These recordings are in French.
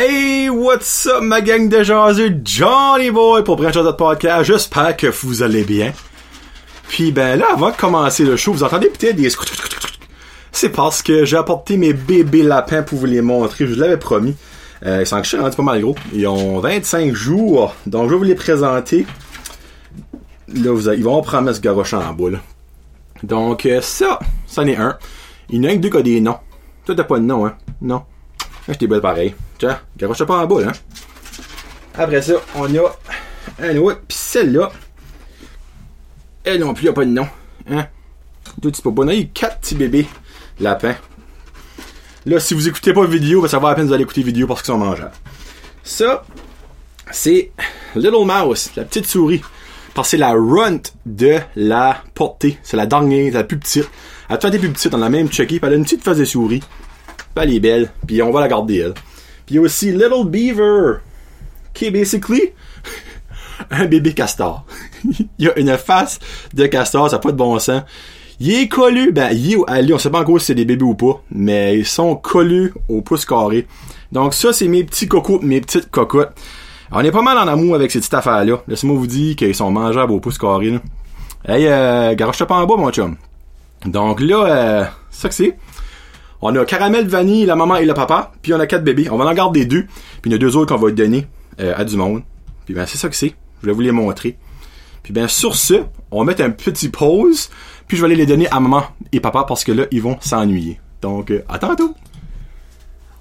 Hey, what's up ma gang de jaseux, Johnny Boy pour Branch de podcast. J'espère que vous allez bien. Puis ben là, avant de commencer le show, vous entendez peut-être des C'est parce que j'ai apporté mes bébés lapins pour vous les montrer. Je vous l'avais promis. Euh, ils sont rendus pas mal gros. Ils ont 25 jours. Donc je vais vous les présenter. Là, ils vont prendre ce garoche en boule. Donc euh, ça, ça en est un. Il y en a que deux qui a des noms. Toi t'as pas de nom, hein? Non? Ah, j'étais belle pareil. Tiens, garoche pas en boule, hein? Après ça, on a un autre, pis celle-là. Elle non plus, il a pas de nom. Hein? Tout petit peu bon. On a eu quatre petits bébés lapins. Là, si vous écoutez pas la vidéo, ben, ça va à peine vous allez écouter la vidéo parce qu'ils sont mangeables. Ça, c'est Little Mouse, la petite souris. Parce que c'est la runt de la portée. C'est la dernière, la plus petite. Elle a été plus petite, on a même checké, puis elle a une petite face de souris. Puis elle est belle, puis on va la garder elle. Puis il aussi Little Beaver, qui est basically un bébé castor. il a une face de castor, ça n'a pas de bon sens. Il est collé, ben, il est allé, on sait pas encore si c'est des bébés ou pas, mais ils sont collés au pouce carré. Donc ça, c'est mes petits cocos, mes petites cocottes. On est pas mal en amour avec ces petites affaires-là. Laissez-moi vous dire qu'ils sont mangeables au pouce carré. Hey, euh, garoche pas en bas, mon chum. Donc là, euh, ça que c'est. On a caramel, vanille, la maman et le papa, puis on a quatre bébés. On va en garder deux, puis il y a deux autres qu'on va donner euh, à du monde. Puis ben c'est ça que c'est. Je vais vous les montrer. Puis bien sur ce, on va mettre un petit pause, puis je vais aller les donner à maman et papa parce que là, ils vont s'ennuyer. Donc, euh, à tantôt!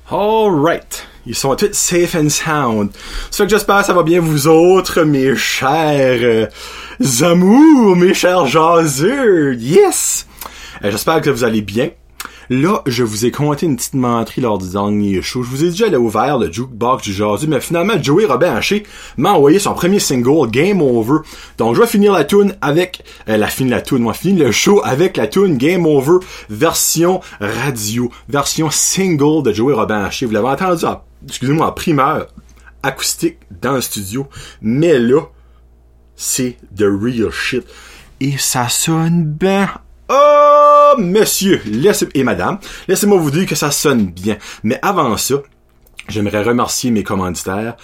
Alright. Ils sont tous safe and sound. Ça que j'espère ça va bien vous autres, mes chers euh, amours, mes chers jaseux. Yes! Euh, j'espère que vous allez bien. Là, je vous ai conté une petite menterie lors du dernier show. Je vous ai déjà ouvert le jukebox du jasu, mais finalement, Joey Robin Haché m'a envoyé son premier single, Game Over. Donc, je vais finir la tune avec, euh, la fin de la tune, moi, finir le show avec la tune Game Over, version radio, version single de Joey Robin Haché. Vous l'avez entendu, excusez-moi, en primeur, acoustique dans le studio. Mais là, c'est the real shit. Et ça sonne bien Oh, monsieur laissez, et madame, laissez-moi vous dire que ça sonne bien. Mais avant ça, j'aimerais remercier mes commanditaires.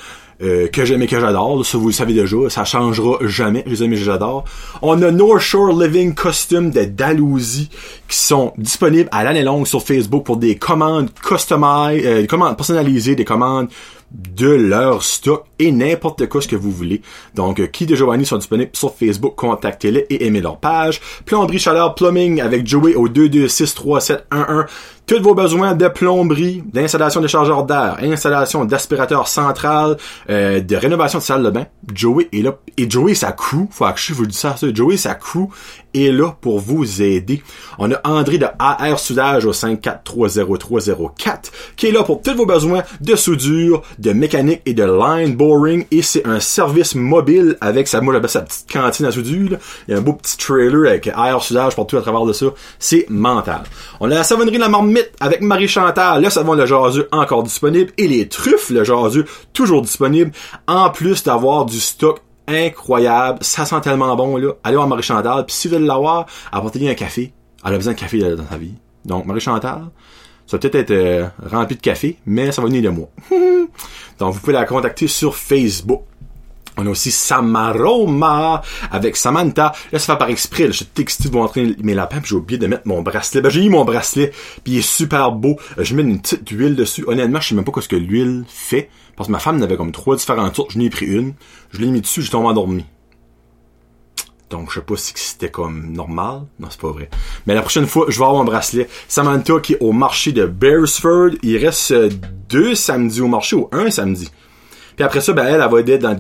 Euh, que j'aime et que j'adore, ça vous le savez déjà, ça changera jamais, je les aime j'adore. On a North Shore Living Costume de Dalhousie qui sont disponibles à l'année longue sur Facebook pour des commandes customisées, euh, des commandes personnalisées, des commandes de leur stock n'importe quoi ce que vous voulez. Donc, euh, qui de Giovanni sont disponibles sur Facebook, contactez-les et aimez leur page. Plomberie Chaleur Plumbing avec Joey au 2263711. Tous vos besoins de plomberie, d'installation de chargeurs d'air, installation d'aspirateur central, euh, de rénovation de salle de bain. Joey est là. Et Joey, sa crew, faut que je vous dise ça. Joey, sa crew est là pour vous aider. On a André de AR Soudage au 54300304 qui est là pour tous vos besoins de soudure, de mécanique et de line et c'est un service mobile avec sa, petite cantine à soudure. Il y a un beau petit trailer avec AR Soudage partout à travers de ça. C'est mental. On a la savonnerie La Marmite avec Marie Chantal, le savon le jaseux encore disponible et les truffes le jaseux toujours disponible en plus d'avoir du stock incroyable. Ça sent tellement bon, là. Allez voir Marie Chantal. Puis si vous voulez l'avoir, apportez-lui un café. Elle a besoin de café dans sa vie. Donc, Marie Chantal, ça va peut-être être, euh, rempli de café, mais ça va venir de moi. Donc, vous pouvez la contacter sur Facebook. On a aussi Samaroma avec Samantha. Là, ça fait par exprès. Là, je suis texté de vous montrer mes lapins, puis j'ai oublié de mettre mon bracelet. Ben, j'ai mis mon bracelet, puis il est super beau. Euh, je mets une petite huile dessus. Honnêtement, je sais même pas ce que l'huile fait. Parce que ma femme n'avait comme trois différentes sortes. Je n'ai pris une. Je l'ai mis dessus, j'ai tombé endormi. Donc, je sais pas si c'était comme normal. Non, c'est pas vrai. Mais la prochaine fois, je vais avoir mon bracelet. Samantha qui est au marché de Beresford. Il reste euh, deux samedis au marché ou un samedi. Puis après ça, ben elle, elle va aider dans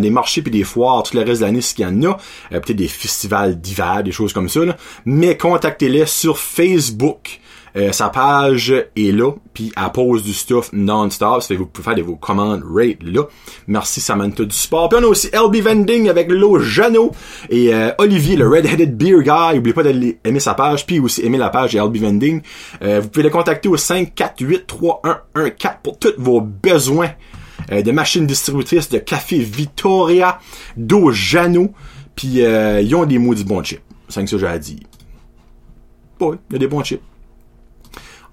des marchés puis des foires tout le reste de l'année s'il y en a. Euh, peut-être des festivals d'hiver, des choses comme ça. Mais contactez-les sur Facebook. Euh, sa page est là, puis elle pose du stuff non-stop, ça fait que vous pouvez faire de vos commandes rate là. Merci Samantha du sport. Puis on a aussi LB Vending avec Lo Jano et euh, Olivier, le Red-Headed Beer Guy. N'oubliez pas d'aller aimer sa page, puis aussi aimer la page de LB Vending. Euh, vous pouvez le contacter au 548-3114 pour tous vos besoins de machines distributrices de café Vittoria, d'eau Jano, puis ils ont des maudits bons chips. C'est que ça j'ai à dire. Il y a des bons chips.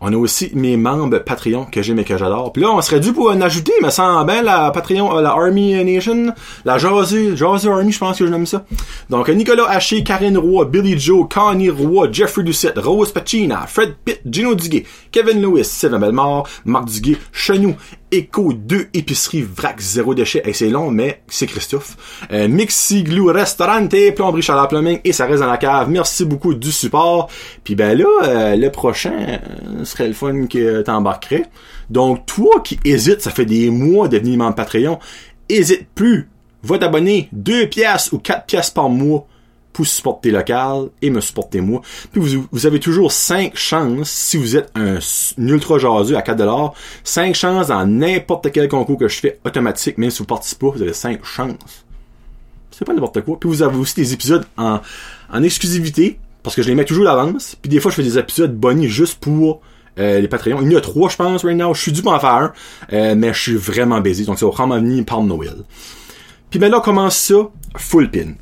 On a aussi mes membres Patreon que j'aime et que j'adore. Puis là, on serait dû pour en ajouter, me semble, bien, la Patreon, euh, la Army Nation, la Jazu, Jazu Army, je pense que je nomme ça. Donc, Nicolas Haché, Karine Roy, Billy Joe, Connie Roy, Jeffrey Doucette, Rose Pacina, Fred Pitt, Gino Duguay, Kevin Lewis, Sylvain Belmore, Marc Duguay, Chenou, Echo 2 épicerie vrac zéro déchet. Et c'est long mais c'est Christophe. Euh, Mixi Glue Restaurante plomberie Chaleur Plumbing et ça reste dans la cave. Merci beaucoup du support. Puis ben là euh, le prochain euh, serait le fun que t'embarquerais. Donc toi qui hésites ça fait des mois de venir membre Patreon hésite plus. Va t'abonner 2 pièces ou 4 pièces par mois pour supporter local et me supporter moi. Puis vous, vous avez toujours 5 chances, si vous êtes un, ultra jaseux à 4$, 5 chances dans n'importe quel concours que je fais automatique, même si vous participez pas, vous avez 5 chances. C'est pas n'importe quoi. Puis vous avez aussi des épisodes en, en exclusivité, parce que je les mets toujours d'avance. Puis des fois, je fais des épisodes bonnies juste pour euh, les Patreons. Il y en a trois, je pense, right now. Je suis dû pour en faire un, euh, mais je suis vraiment baisé. Donc, ça va vraiment venir par Noël. Puis ben là, on commence ça, full pin.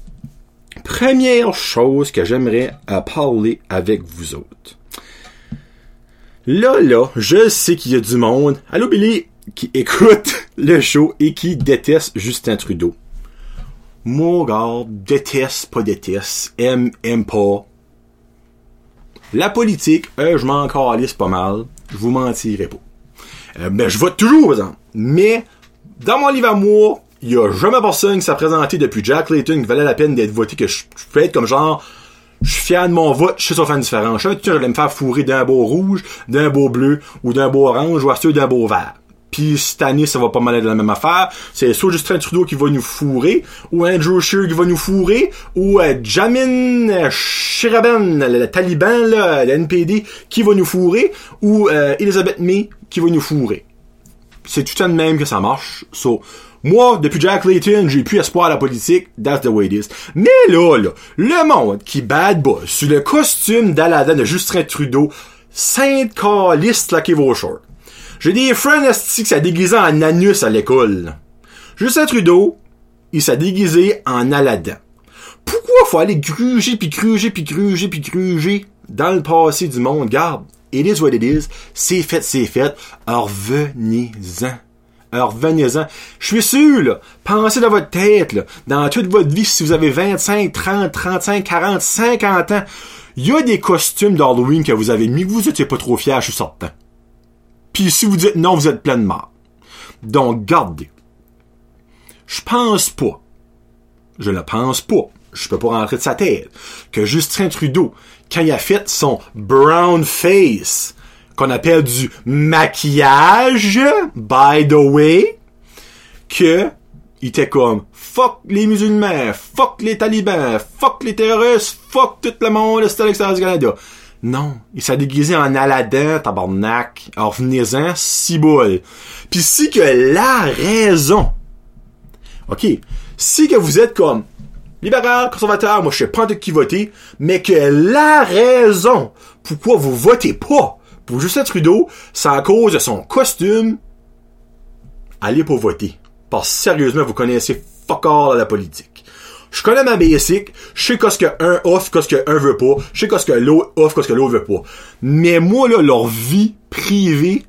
Première chose que j'aimerais parler avec vous autres. Là, là, je sais qu'il y a du monde, allô Billy, qui écoute le show et qui déteste Justin Trudeau. Moi, gars, déteste, pas déteste, aime, aime pas. La politique, euh, je m'en calisse pas mal, je vous mentirai pas. Euh, ben, je vote toujours. Mais, dans mon livre à moi, il y a jamais personne qui s'est présenté depuis Jack Layton qui valait la peine d'être voté, que je, peux être comme genre, je suis fier de mon vote, je suis sur fan différent. Je sais me faire fourrer d'un beau rouge, d'un beau bleu, ou d'un beau orange, ou à d'un beau vert. Puis cette année, ça va pas mal être la même affaire. C'est soit Justin Trudeau qui va nous fourrer, ou Andrew Scheer qui va nous fourrer, ou euh, Jamin Shiraben, le, taliban, là, le NPD, qui va nous fourrer, ou euh, Elizabeth May qui va nous fourrer. C'est tout le temps de même que ça marche. So, moi, depuis Jack Layton, j'ai plus espoir à la politique. That's the way it is. Mais là, là, le monde qui bad boss sur le costume d'Aladin de Justin Trudeau, sainte caliste laqué vos. J'ai des friends qui s'est déguisé en anus à l'école. Justin Trudeau, il s'est déguisé en Aladdin. Pourquoi faut aller gruger puis gruger puis gruger puis gruger dans le passé du monde? Garde, it is what it is. C'est fait, c'est fait. Revenez-en. Alors revenez-en. Je suis sûr, là, pensez dans votre tête, là, dans toute votre vie, si vous avez 25, 30, 35, 40, 50 ans, il y a des costumes d'Halloween que vous avez mis, vous êtes pas trop fiers, je suis certain. Puis si vous dites non, vous êtes plein de mort. Donc, gardez. Je pense pas. Je ne pense pas. Je peux pas rentrer de sa tête. Que Justin Trudeau, quand il a fait son brown face, qu'on appelle du maquillage, by the way, que il était comme fuck les musulmans, fuck les talibans, fuck les terroristes, fuck tout le monde, c'était l'extérieur du Canada. Non, il s'est déguisé en Aladdin, tabarnak. Alors venez-en, ciboule. Puis si que la raison, ok, si que vous êtes comme libéral, conservateur, moi je sais pas de qui voter, mais que la raison pourquoi vous votez pas pour Justin Trudeau, c'est à cause de son costume. Allez pour voter. Parce que sérieusement, vous connaissez fuck all à la politique. Je connais ma basic, je sais qu'est-ce que un offre, qu'est-ce que un veut pas, je sais qu'est-ce que l'autre offre, qu'est-ce que l'autre veut pas. Mais moi, là, leur vie privée,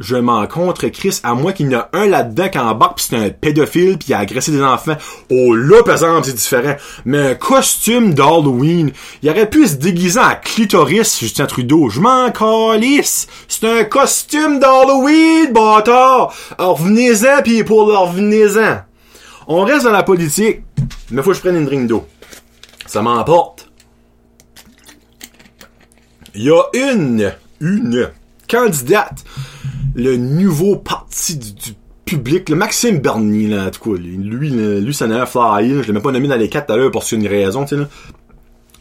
je m'en contre Chris, à moins qu'il y en a un là-dedans qui embarque pis c'est un pédophile pis il a agressé des enfants. Oh là, par exemple, c'est différent. Mais un costume d'Halloween, il aurait pu se déguiser en clitoris, Justin Trudeau. Je m'en calisse. C'est un costume d'Halloween, bâtard. Alors venez-en pis pour leur venez-en. On reste dans la politique, mais faut que je prenne une drink d'eau. Ça m'emporte. Il y a une, une candidate le nouveau parti du, public, le Maxime Bernier, là, en tout cas, lui, lui, ça n'a je l'ai même pas nommé dans les quatre tout à l'heure pour une raison, tu sais.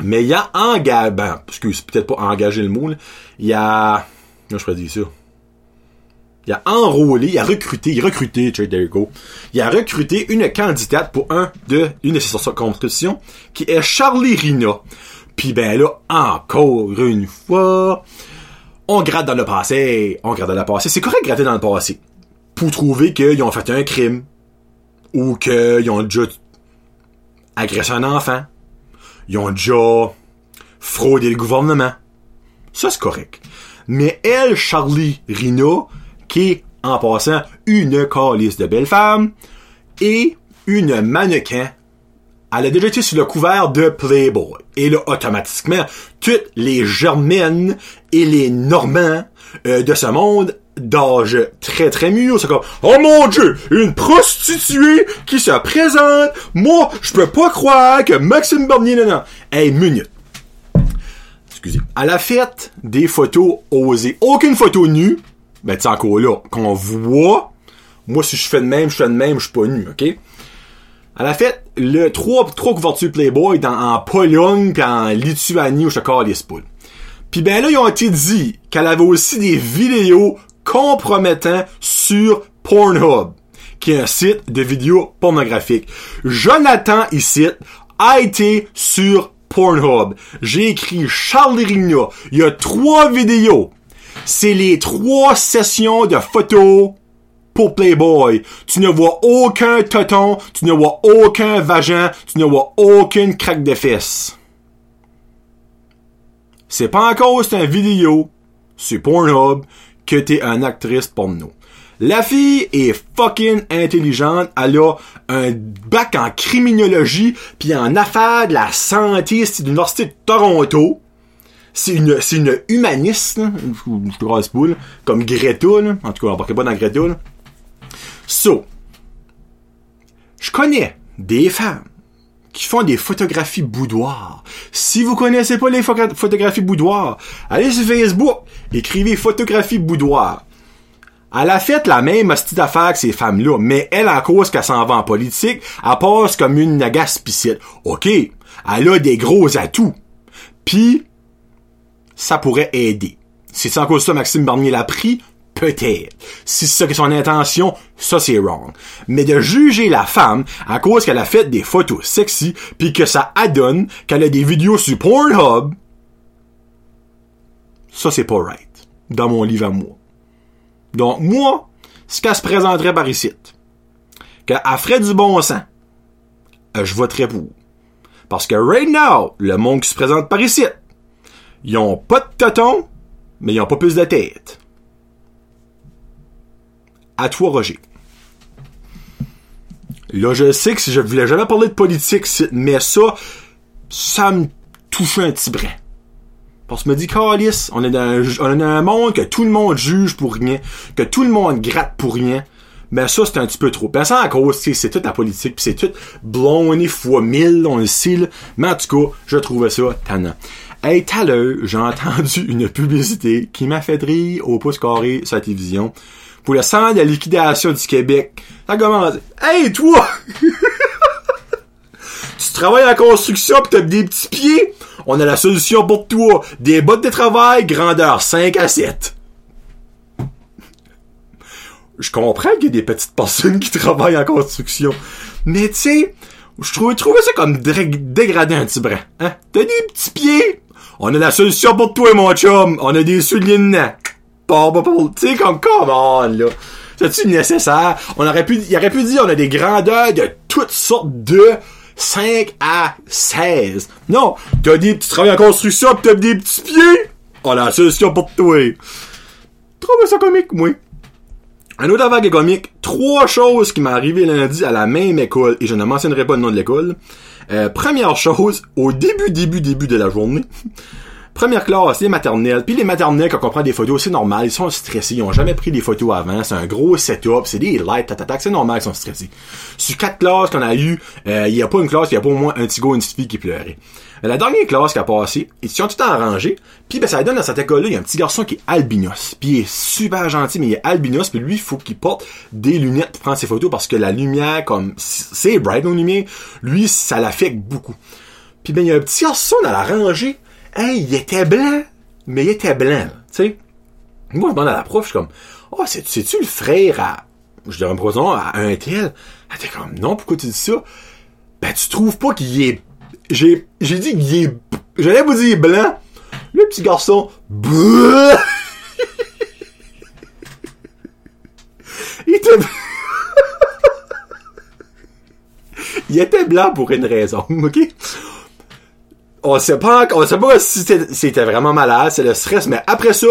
Mais il a engagé, ben, c'est peut-être pas engagé le mot. Il a, non, je pourrais dire ça? Il a enrôlé, il a recruté, il a recruté, there you. Il a recruté une candidate pour un de, une de ses compétitions, qui est Charlie Rina. Puis ben là, encore une fois, on gratte dans le passé, on gratte dans le passé. C'est correct de gratter dans le passé. Pour trouver qu'ils ont fait un crime. Ou qu'ils ont déjà agressé un enfant. Ils ont déjà fraudé le gouvernement. Ça, c'est correct. Mais elle, Charlie Rina, qui est, en passant, une calice de belle femme, et une mannequin, elle a déjà été sur le couvert de Playboy. Et là, automatiquement, toutes les germaines et les normands euh, de ce monde d'âge très très mûr, c'est comme Oh mon dieu, une prostituée qui se présente, moi, je peux pas croire que Maxime Bernier, non, non. Hey, minute. Excusez. À la fête des photos osées, aucune photo nue, ben tu encore là, qu'on voit, moi si je fais de même, je fais de même, je suis pas nu, ok? À la fête, le trois, trois couvertures Playboy dans, en Pologne pis en Lituanie où je te poules. Puis ben là, ils ont été dit qu'elle avait aussi des vidéos compromettant sur Pornhub, qui est un site de vidéos pornographiques. Jonathan ici a été sur Pornhub. J'ai écrit Charles Rigna. Il y a trois vidéos. C'est les trois sessions de photos Playboy. Tu ne vois aucun toton, tu ne vois aucun vagin, tu ne vois aucune craque de fesses. C'est pas encore c'est un vidéo sur Pornhub que t'es une actrice porno. La fille est fucking intelligente. Elle a un bac en criminologie puis en affaires de la santé. C'est l'université de Toronto. C'est une, une humaniste, je boule, comme Greta. En tout cas, on va pas dans Greta. So, je connais des femmes qui font des photographies boudoir. Si vous connaissez pas les photographies boudoir, allez sur Facebook, écrivez photographie boudoir. Elle a fait la même hostie d'affaires que ces femmes-là, mais elle, à cause qu'elle s'en va en politique, elle passe comme une nagaspicite. OK, elle a des gros atouts. Puis, ça pourrait aider. C'est ça cause ça Maxime Barnier l'a pris? Peut-être. Si c'est ça que son intention, ça c'est wrong. Mais de juger la femme à cause qu'elle a fait des photos sexy puis que ça adonne qu'elle a des vidéos sur Pornhub, ça c'est pas right. Dans mon livre à moi. Donc moi, ce qu'elle se présenterait par ici, qu'elle ferait du bon sens, euh, je voterais pour. Parce que right now, le monde qui se présente par ici, ils ont pas de toton, mais ils ont pas plus de tête. À toi, Roger. Là, je sais que si je voulais jamais parler de politique, mais ça, ça me touche un petit brin. Parce que je me dis, Calis, on est dans un, monde que tout le monde juge pour rien, que tout le monde gratte pour rien. Mais ça, c'est un petit peu trop. Pensant à cause, c'est toute la politique, puis c'est tout blonde fois mille, on le sait. Mais en tout cas, je trouvais ça tannant. Hey, tout à l'heure, j'ai entendu une publicité qui m'a fait rire au pouce carré sur la télévision pour le centre de liquidation du Québec. Ça commence. Hey, toi! tu travailles en construction pis t'as des petits pieds? On a la solution pour toi. Des bottes de travail, grandeur 5 à 7. Je comprends qu'il y a des petites personnes qui travaillent en construction. Mais tu sais, je trouve, ça comme dégradé un petit brin. Hein? T'as des petits pieds? On a la solution pour toi, mon chum. On a des souliers tu sais, comme, comment, là. C'est-tu nécessaire? On aurait pu, il aurait pu dire, on a des grandeurs de toutes sortes de 5 à 16. Non, t'as dit, tu travailles en construction pis t'as des petits pieds. On a la solution pour toi. Trouve ça comique, moi. Un autre vague comique, trois choses qui m'ont arrivé lundi à la même école, et je ne mentionnerai pas le nom de l'école. Euh, première chose, au début, début, début de la journée, Première classe, les maternelles. Puis les maternelles, quand on prend des photos, c'est normal. Ils sont stressés. Ils ont jamais pris des photos avant. C'est un gros setup. C'est des lights, tatatac. C'est normal qu'ils sont stressés. Sur quatre classes qu'on a eu, euh, il y a pas une classe, il y a pas au moins un petit gars, une petite fille qui pleurait. La dernière classe qui a passé, ils sont tout arrangés. Puis ben ça donne dans cette école-là, il y a un petit garçon qui est albinos. Puis il est super gentil, mais il est albinos. Puis lui, il faut qu'il porte des lunettes pour prendre ses photos parce que la lumière, comme c'est bright nos lumière, lui, ça l'affecte beaucoup. Puis ben il y a un petit garçon dans la rangée Hey, il était blanc, mais il était blanc, tu sais. Moi, je demande à la prof, je suis comme, oh, c'est-tu le frère à, je dirais un à un tel? Elle était comme, non, pourquoi tu dis ça? Ben, tu trouves pas qu'il est, j'ai, j'ai dit qu'il est, j'allais vous dire blanc. Le petit garçon, il était, il était blanc pour une raison, ok? On sait pas, on sait pas si c'était vraiment malade, c'est le stress, mais après ça,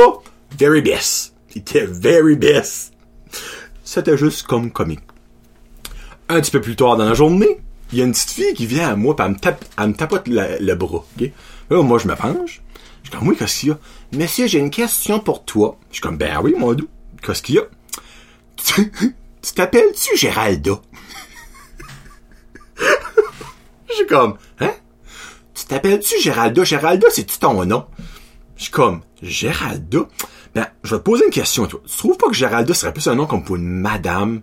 very best. Il était very best. C'était juste comme comique. Un petit peu plus tard dans la journée, il y a une petite fille qui vient à moi, pis elle me, tape, me tapote le, bras? Là, moi, je me penche. Je suis comme, oui, qu'est-ce qu'il y a? Monsieur, j'ai une question pour toi. Je suis comme, ben oui, mon doux. Qu'est-ce qu'il y a? Tu tu t'appelles-tu Géralda? Je suis comme, hein? Tu t'appelles-tu Géralda? Géralda, c'est-tu ton nom? Je suis comme, Géralda? Ben, je vais te poser une question, toi. Tu trouves pas que Géralda serait plus un nom comme pour une madame?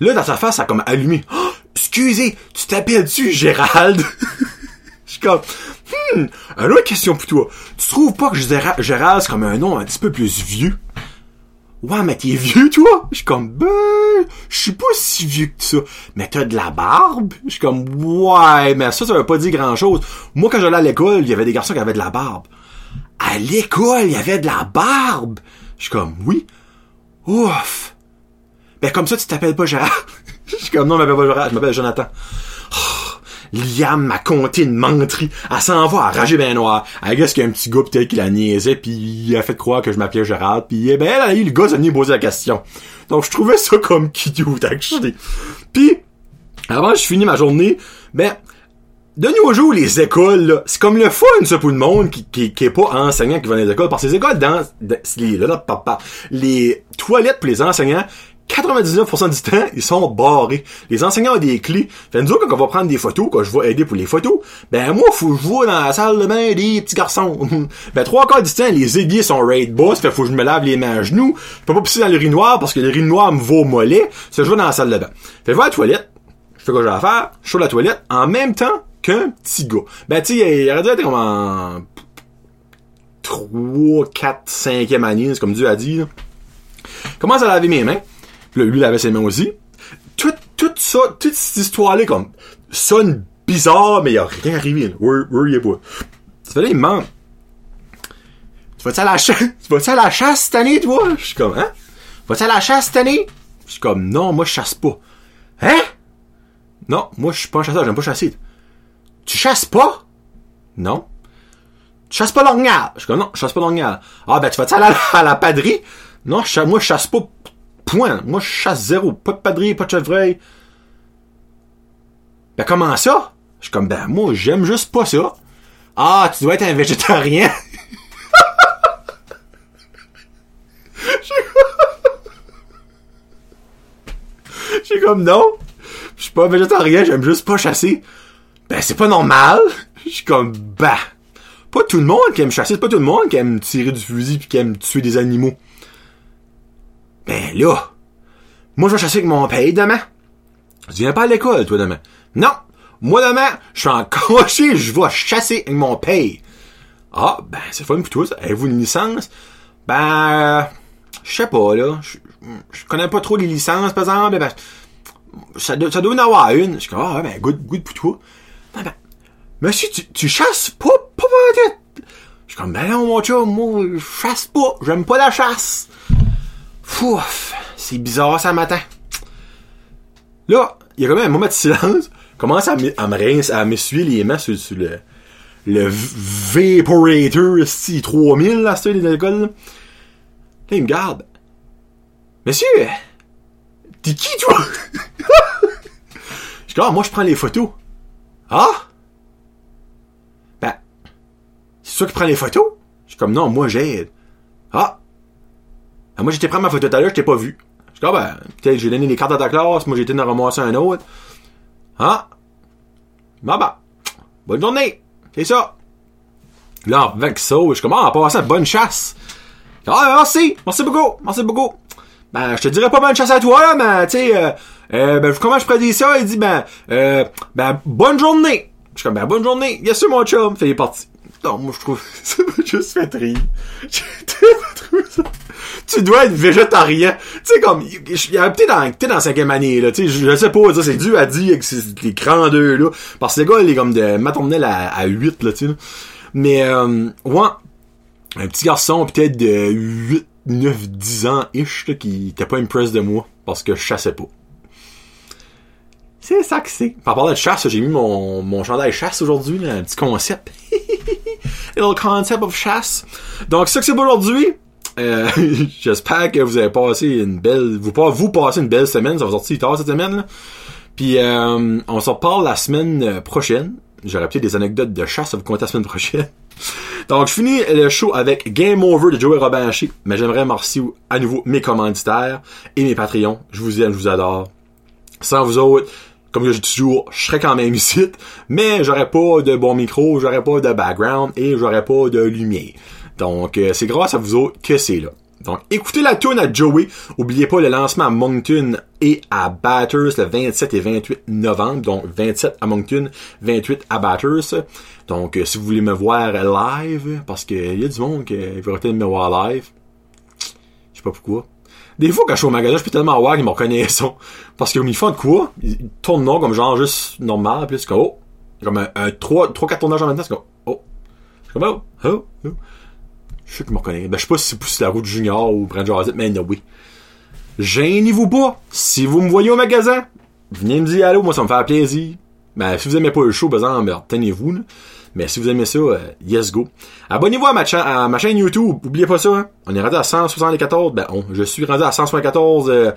Là, dans sa face, ça a comme allumé. Oh, excusez, tu t'appelles-tu Gérald? Je suis comme, hmm, une autre question pour toi. Tu trouves pas que Géra- Gérald, c'est comme un nom un petit peu plus vieux? Ouais, mais t'es vieux, toi? Je suis comme, ben, je suis pas si vieux que ça. Mais t'as de la barbe? Je suis comme, ouais, mais ça, ça veut pas dire grand chose. Moi, quand j'allais à l'école, il y avait des garçons qui avaient de la barbe. À l'école, il y avait de la barbe. Je suis comme, oui. Ouf. Ben, comme ça, tu t'appelles pas Gérard. Je suis comme, non, je m'appelle pas Gérard, je m'appelle Jonathan. Liam m'a compté une menterie. Elle s'en va à rager ben noir. Elle guess qu'il y a un petit gars peut-être qui la niaisait, puis il a fait croire que je m'appelais Gérard, puis eh ben, elle a eu le gars est venu poser la question. Donc, je trouvais ça comme cute, actually. Puis, avant que je finis ma journée, ben, de nos jours, les écoles, c'est comme le fun, ça, pour le monde qui, qui, qui est pas enseignant qui va dans les écoles. Parce que les écoles, dans, dans- les, là, là, papa, les toilettes pour les enseignants, 99% du temps, ils sont barrés. Les enseignants ont des clés. Fait nous autres, quand on va prendre des photos, quand je vais aider pour les photos, ben moi, faut que je vois dans la salle de bain des petits garçons. ben trois quarts du temps, les aiguilles sont raid bas, fait faut que je me lave les mains à genoux. Je peux pas pisser dans le riz noir parce que le riz noir me va au mollet. C'est je vais dans la salle de bain. Fait je vais à la toilette, je fais quoi j'ai à faire, je suis la toilette en même temps qu'un petit gars. Ben tu sais, il aurait dû être comme en 3, 4, 5e année, c'est comme Dieu a dit. Là. Commence à laver mes mains. Puis là, lui lavait ses mains aussi. Tout, tout ça, toute cette histoire-là, comme, sonne bizarre, mais il a rien arrivé, là. Where, where est pas. Ça fait là, il. Tu vas-tu à la chasse? Tu vas-tu à la chasse cette année, toi? Je suis comme, hein? Vas-tu à la chasse cette année? Je suis comme, non, moi, je chasse pas. Hein? Non, moi, je suis pas un chasseur, j'aime pas chasser. Tu chasses pas? Non. Tu chasses pas l'orignal? Je suis comme, non, je chasse pas l'orignal. Ah, ben, tu vas-tu à la, à la paderie? Non, moi, je chasse pas. Moi, je chasse zéro. Pas de paderie, pas de chevreuil. Ben, comment ça? Je suis comme, ben, moi, j'aime juste pas ça. Ah, tu dois être un végétarien. J'ai comme, non. Je suis pas végétarien, j'aime juste pas chasser. Ben, c'est pas normal. Je suis comme, bah. Pas tout le monde qui aime chasser, c'est pas tout le monde qui aime tirer du fusil puis qui aime tuer des animaux. Ben là, moi je vais chasser avec mon père demain. Tu viens pas à l'école, toi, demain. Non! Moi, demain, je suis en crochet, je vais chasser avec mon père. Ah, ben, c'est fun pour toi. Avez-vous une licence? Ben, euh, je sais pas, là. Je, connais pas trop les licences, par exemple. Ben, ça, doit, ça en avoir une. Je suis comme, ah, ben, good, good pour. Ben, ben, monsieur, tu, tu chasses pas, pas pas tête. Je suis comme, ben non, mon chum, moi, je chasse pas. J'aime pas la chasse. Fouf, c'est bizarre ça matin. Là, il y a quand même un moment de silence. Commence à, me- à me rincer, à m'essuyer les mains sur, le, le Vaporator si 3000 là, les écoles. Là. Là, il me garde. Monsieur, t'es qui toi? Je dis, ah, moi je prends les photos. Ah? Ben, c'est toi qui prends les photos? Je comme, non, moi j'aide. Ah? Ah, moi, j'étais prendre ma photo tout à l'heure, je t'ai pas vu. Je dis, ah, ben, peut-être j'ai donné les cartes à ta classe, moi, été en ramasser un autre. Ah? Bah, bah. Bonne journée. C'est ça. Là, avec ça, je commence à passer à bonne chasse. Ah, merci. Merci beaucoup. Merci beaucoup. Ben, je te dirais pas bonne chasse à toi, là, mais, tu sais, euh, euh, ben, comment je dire ça? Il dit, ben, euh, ben, bonne journée. Je suis comme, ben, bonne journée. Yes, sûr, mon chum. Fait, il est parti. Non, moi, je trouve, ça m'a juste fait rire. Ça. Tu dois être végétarien. Tu sais, comme, il a peut-être dans, cinquième année, là, tu sais, je, je sais pas, c'est dû à dire avec ces- les grands deux, là. Parce que le gars, il est comme de maternelle à, à 8, là, tu sais. Mais, euh, ouais, un petit garçon, peut-être de 8, 9, 10 ans-ish, là, qui était pas impressed de moi, parce que je chassais pas. C'est ça que c'est. Par rapport de chasse, j'ai mis mon, mon chandail chasse aujourd'hui, un petit concept. Little concept of chasse. Donc, ça que c'est pour aujourd'hui. Euh, J'espère que vous avez passé une belle... Vous, vous passez une belle semaine. Ça va sortir tard cette semaine. Là. Puis euh, on s'en reparle la semaine prochaine. J'aurais peut-être des anecdotes de chasse à vous compter la semaine prochaine. Donc, je finis le show avec Game Over de Joey Robinchi. Mais j'aimerais remercier à nouveau mes commanditaires et mes Patreons. Je vous aime, je vous adore. Sans vous autres, comme je dis toujours, je serais quand même ici, mais j'aurais pas de bon micro, j'aurais pas de background et j'aurais pas de lumière. Donc, euh, c'est grâce à vous autres que c'est là. Donc, écoutez la tune à Joey. Oubliez pas le lancement à Moncton et à Batters le 27 et 28 novembre. Donc, 27 à Moncton, 28 à Batters. Donc, euh, si vous voulez me voir live, parce qu'il y a du monde qui veut peut-être me voir live. Je sais pas pourquoi. Des fois, quand je suis au magasin, je peux tellement voir qu'ils me reconnaissent. Parce qu'ils font de quoi? Ils tournent non comme genre juste normal, puis c'est comme, oh. Comme un, un 3, 3, 4 tournages en même temps, c'est comme, oh. C'est comme, oh, oh, oh. Je sais qu'ils me reconnaissent. Ben, je sais pas si c'est la route junior ou Brand Jazit, mais non, oui. Gênez-vous pas. Si vous me voyez au magasin, venez me dire allô, moi ça me fait plaisir. Ben, si vous aimez pas le show, exemple, ben, tenez-vous, mais si vous aimez ça, euh, yes go. Abonnez-vous à ma, à ma chaîne YouTube. Oubliez pas ça. Hein. On est rendu à 174. Ben, je suis rendu à 174 euh,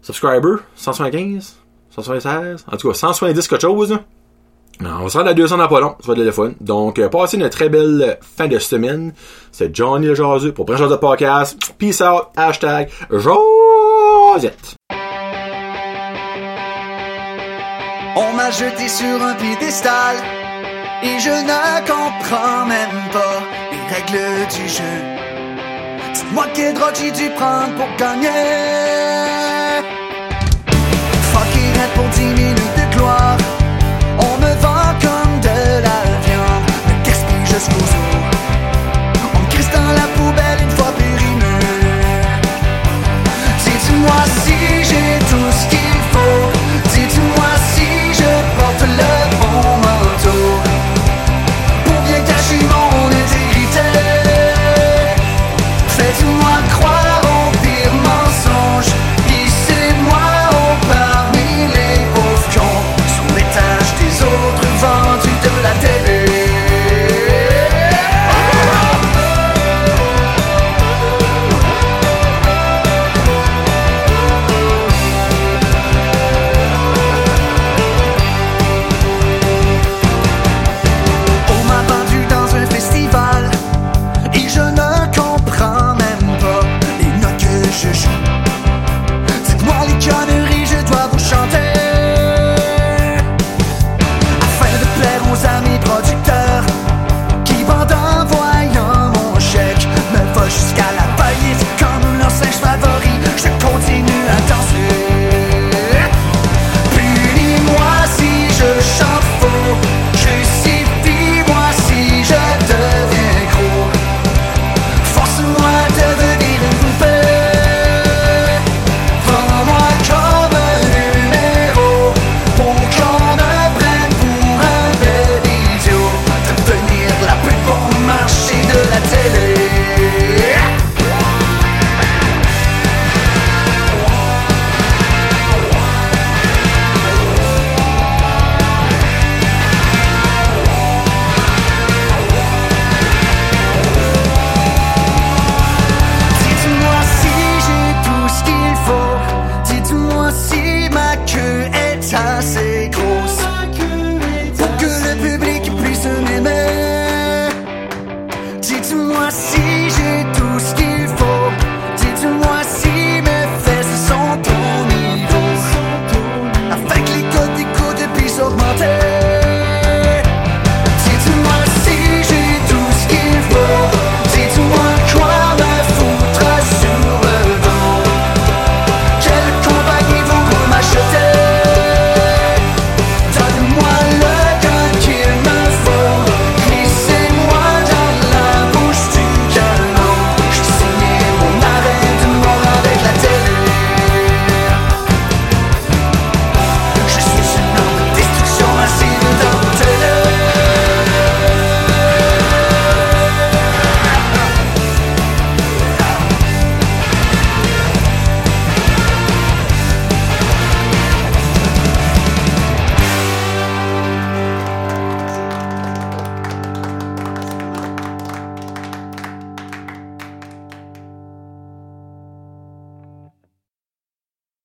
subscribers. 175? 176? En tout cas, 170 quelque chose. On se rendre à 200 dans pas être le téléphone. Donc, euh, passez une très belle fin de semaine. C'est Johnny le Jazu pour Brèche de Podcast. Peace out. Hashtag Josette. On m'a jeté sur un piédestal et je ne comprends même pas les règles du jeu. Dites-moi quel droit j'ai dû prendre pour gagner. Fuck it, pour 10 minutes